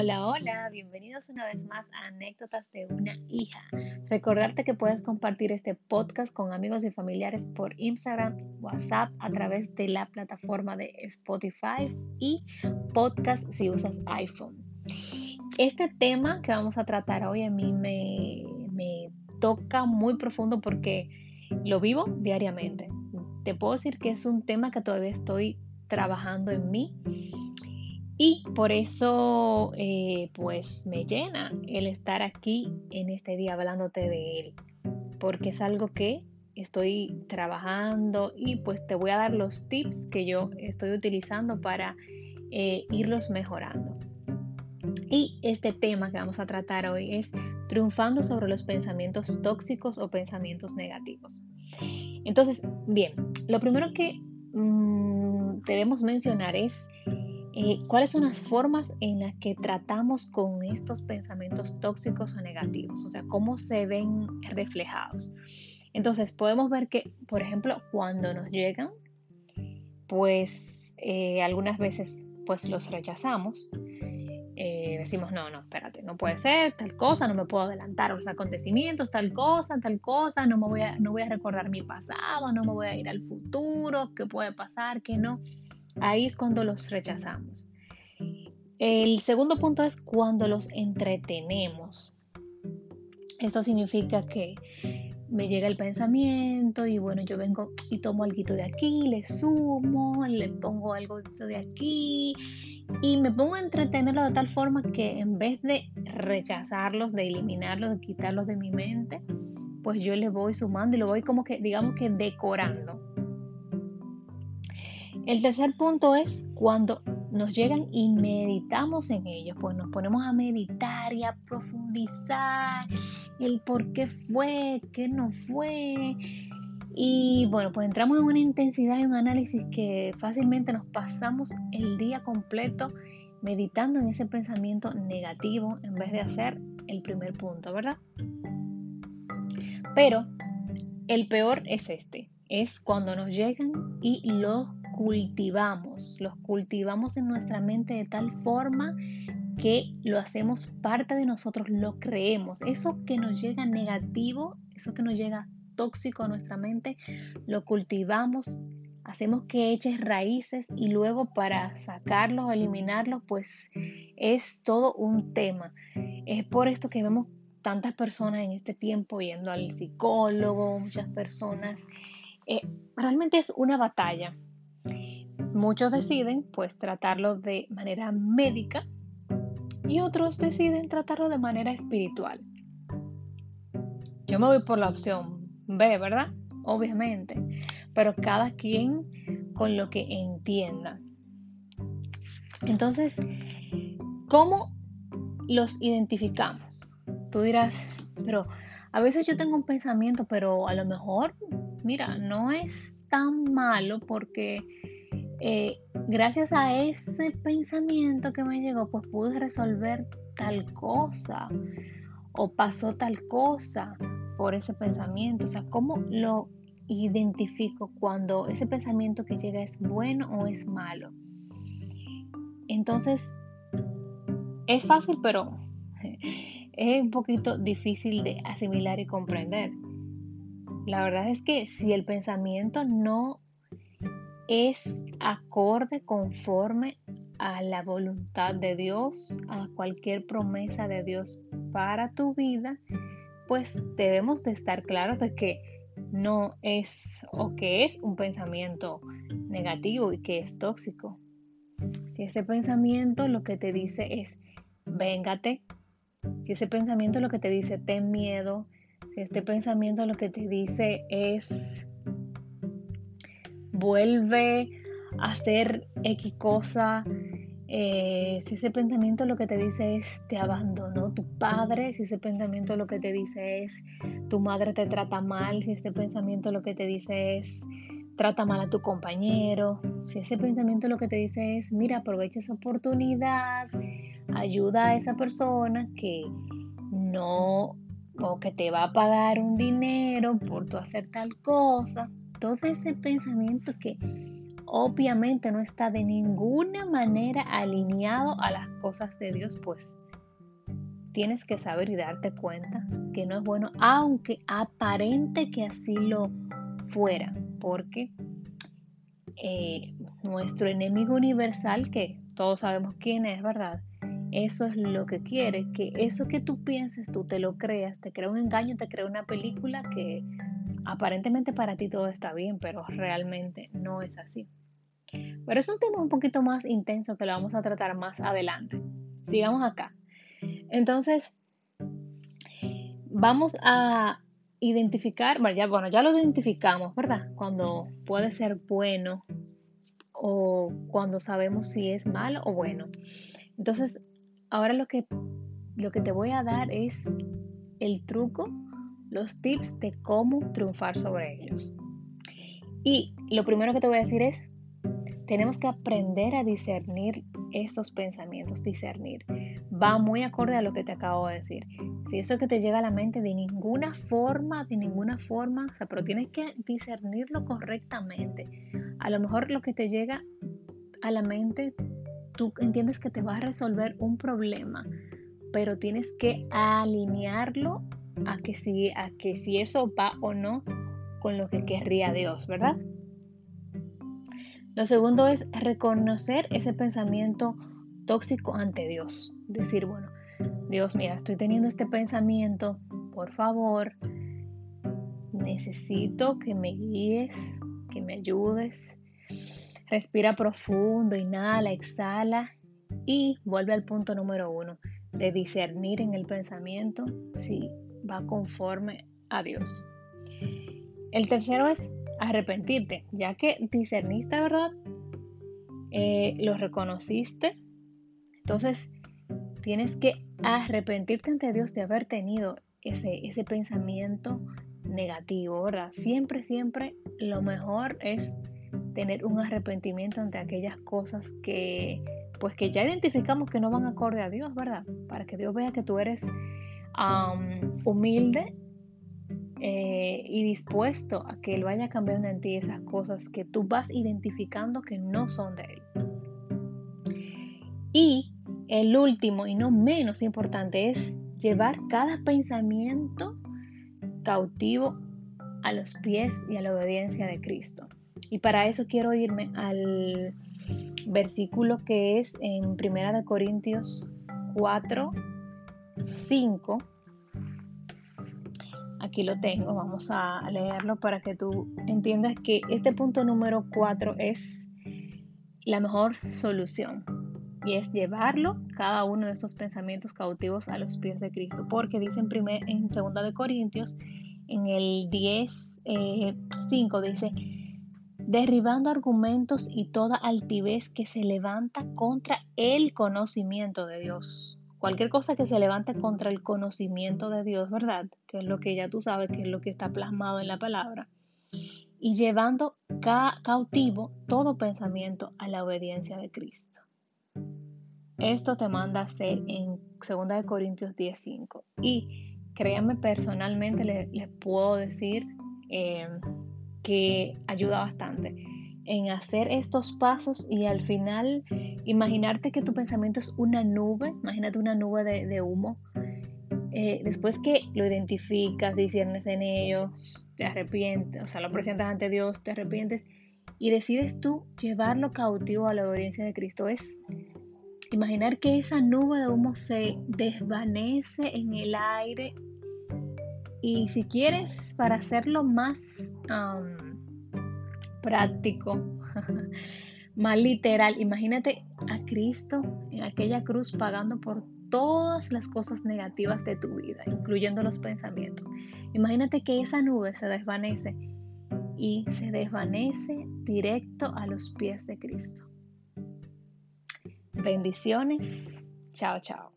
Hola, hola, bienvenidos una vez más a Anécdotas de una hija. Recordarte que puedes compartir este podcast con amigos y familiares por Instagram, WhatsApp, a través de la plataforma de Spotify y podcast si usas iPhone. Este tema que vamos a tratar hoy a mí me, me toca muy profundo porque lo vivo diariamente. Te puedo decir que es un tema que todavía estoy trabajando en mí y por eso, eh, pues me llena el estar aquí en este día hablándote de él, porque es algo que estoy trabajando y pues te voy a dar los tips que yo estoy utilizando para eh, irlos mejorando. Y este tema que vamos a tratar hoy es triunfando sobre los pensamientos tóxicos o pensamientos negativos. Entonces, bien, lo primero que mm, debemos mencionar es eh, cuáles son las formas en las que tratamos con estos pensamientos tóxicos o negativos, o sea, cómo se ven reflejados. Entonces, podemos ver que, por ejemplo, cuando nos llegan, pues eh, algunas veces pues los rechazamos. Eh, decimos, no, no, espérate, no puede ser, tal cosa, no me puedo adelantar a los acontecimientos, tal cosa, tal cosa, no, me voy a, no voy a recordar mi pasado, no me voy a ir al futuro, qué puede pasar, qué no. Ahí es cuando los rechazamos. El segundo punto es cuando los entretenemos. Esto significa que me llega el pensamiento y bueno, yo vengo y tomo algo de aquí, le sumo, le pongo algo de aquí y me pongo a entretenerlo de tal forma que en vez de rechazarlos, de eliminarlos, de quitarlos de mi mente, pues yo le voy sumando y lo voy como que, digamos que decorando. El tercer punto es cuando nos llegan y meditamos en ellos, pues nos ponemos a meditar y a profundizar el por qué fue, qué no fue. Y bueno, pues entramos en una intensidad y un análisis que fácilmente nos pasamos el día completo meditando en ese pensamiento negativo en vez de hacer el primer punto, ¿verdad? Pero el peor es este, es cuando nos llegan y los cultivamos, los cultivamos en nuestra mente de tal forma que lo hacemos parte de nosotros, lo creemos. Eso que nos llega negativo, eso que nos llega tóxico a nuestra mente, lo cultivamos, hacemos que eches raíces y luego para sacarlo o eliminarlo, pues es todo un tema. Es por esto que vemos tantas personas en este tiempo yendo al psicólogo, muchas personas. Eh, realmente es una batalla Muchos deciden pues tratarlo de manera médica y otros deciden tratarlo de manera espiritual. Yo me voy por la opción B, ¿verdad? Obviamente, pero cada quien con lo que entienda. Entonces, ¿cómo los identificamos? Tú dirás, pero a veces yo tengo un pensamiento, pero a lo mejor, mira, no es tan malo porque eh, gracias a ese pensamiento que me llegó, pues pude resolver tal cosa o pasó tal cosa por ese pensamiento. O sea, ¿cómo lo identifico cuando ese pensamiento que llega es bueno o es malo? Entonces, es fácil, pero es un poquito difícil de asimilar y comprender. La verdad es que si el pensamiento no es acorde conforme a la voluntad de Dios, a cualquier promesa de Dios para tu vida, pues debemos de estar claros de que no es o que es un pensamiento negativo y que es tóxico. Si ese pensamiento lo que te dice es véngate, si ese pensamiento lo que te dice ten miedo, si este pensamiento lo que te dice es vuelve a hacer X cosa. Eh, si ese pensamiento lo que te dice es te abandonó tu padre, si ese pensamiento lo que te dice es tu madre te trata mal, si ese pensamiento lo que te dice es trata mal a tu compañero, si ese pensamiento lo que te dice es mira, aprovecha esa oportunidad, ayuda a esa persona que no o que te va a pagar un dinero por tu hacer tal cosa todo ese pensamiento que obviamente no está de ninguna manera alineado a las cosas de Dios, pues tienes que saber y darte cuenta que no es bueno, aunque aparente que así lo fuera, porque eh, nuestro enemigo universal, que todos sabemos quién es, ¿verdad? Eso es lo que quiere, que eso que tú pienses, tú te lo creas, te crea un engaño, te crea una película que aparentemente para ti todo está bien, pero realmente no es así. Pero es un tema un poquito más intenso que lo vamos a tratar más adelante. Sigamos acá. Entonces, vamos a identificar, bueno ya, bueno, ya lo identificamos, ¿verdad? Cuando puede ser bueno o cuando sabemos si es malo o bueno. Entonces, ahora lo que, lo que te voy a dar es el truco, los tips de cómo triunfar sobre ellos. Y lo primero que te voy a decir es, tenemos que aprender a discernir esos pensamientos, discernir. Va muy acorde a lo que te acabo de decir. Si eso que te llega a la mente de ninguna forma, de ninguna forma, o sea, pero tienes que discernirlo correctamente. A lo mejor lo que te llega a la mente, tú entiendes que te va a resolver un problema, pero tienes que alinearlo a que si, a que si eso va o no con lo que querría Dios, ¿verdad? Lo segundo es reconocer ese pensamiento tóxico ante Dios. Decir, bueno, Dios, mira, estoy teniendo este pensamiento, por favor, necesito que me guíes, que me ayudes. Respira profundo, inhala, exhala y vuelve al punto número uno, de discernir en el pensamiento si va conforme a Dios. El tercero es arrepentirte, ya que discerniste, ¿verdad? Eh, lo reconociste. Entonces, tienes que arrepentirte ante Dios de haber tenido ese, ese pensamiento negativo, ¿verdad? Siempre, siempre lo mejor es tener un arrepentimiento ante aquellas cosas que, pues que ya identificamos que no van acorde a Dios, ¿verdad? Para que Dios vea que tú eres humilde eh, y dispuesto a que Él vaya cambiando en ti esas cosas que tú vas identificando que no son de Él. Y el último y no menos importante es llevar cada pensamiento cautivo a los pies y a la obediencia de Cristo. Y para eso quiero irme al versículo que es en 1 Corintios 4, 5 Aquí lo tengo, vamos a leerlo para que tú entiendas que este punto número 4 es la mejor solución y es llevarlo, cada uno de estos pensamientos cautivos a los pies de Cristo, porque dice en, primer, en 2 de Corintios, en el 10, 5 eh, dice, derribando argumentos y toda altivez que se levanta contra el conocimiento de Dios cualquier cosa que se levante contra el conocimiento de Dios, ¿verdad? Que es lo que ya tú sabes, que es lo que está plasmado en la palabra. Y llevando cautivo todo pensamiento a la obediencia de Cristo. Esto te manda a hacer en 2 Corintios 10:5. Y créanme, personalmente les, puedo decir eh, que ayuda bastante en hacer estos pasos y al final imaginarte que tu pensamiento es una nube, imagínate una nube de, humo. Eh, después que lo identificas, disiernes en ello, te arrepientes, o sea, lo presentas ante Dios, te arrepientes y decides tú llevarlo cautivo a la obediencia de Cristo. Es imaginar que esa nube de humo se desvanece en el aire y si quieres, para hacerlo más práctico, más literal. Imagínate a Cristo en aquella cruz pagando por todas las cosas negativas de tu vida, incluyendo los pensamientos. Imagínate que esa nube se desvanece y se desvanece directo a los pies de Cristo. Bendiciones. Chao, chao.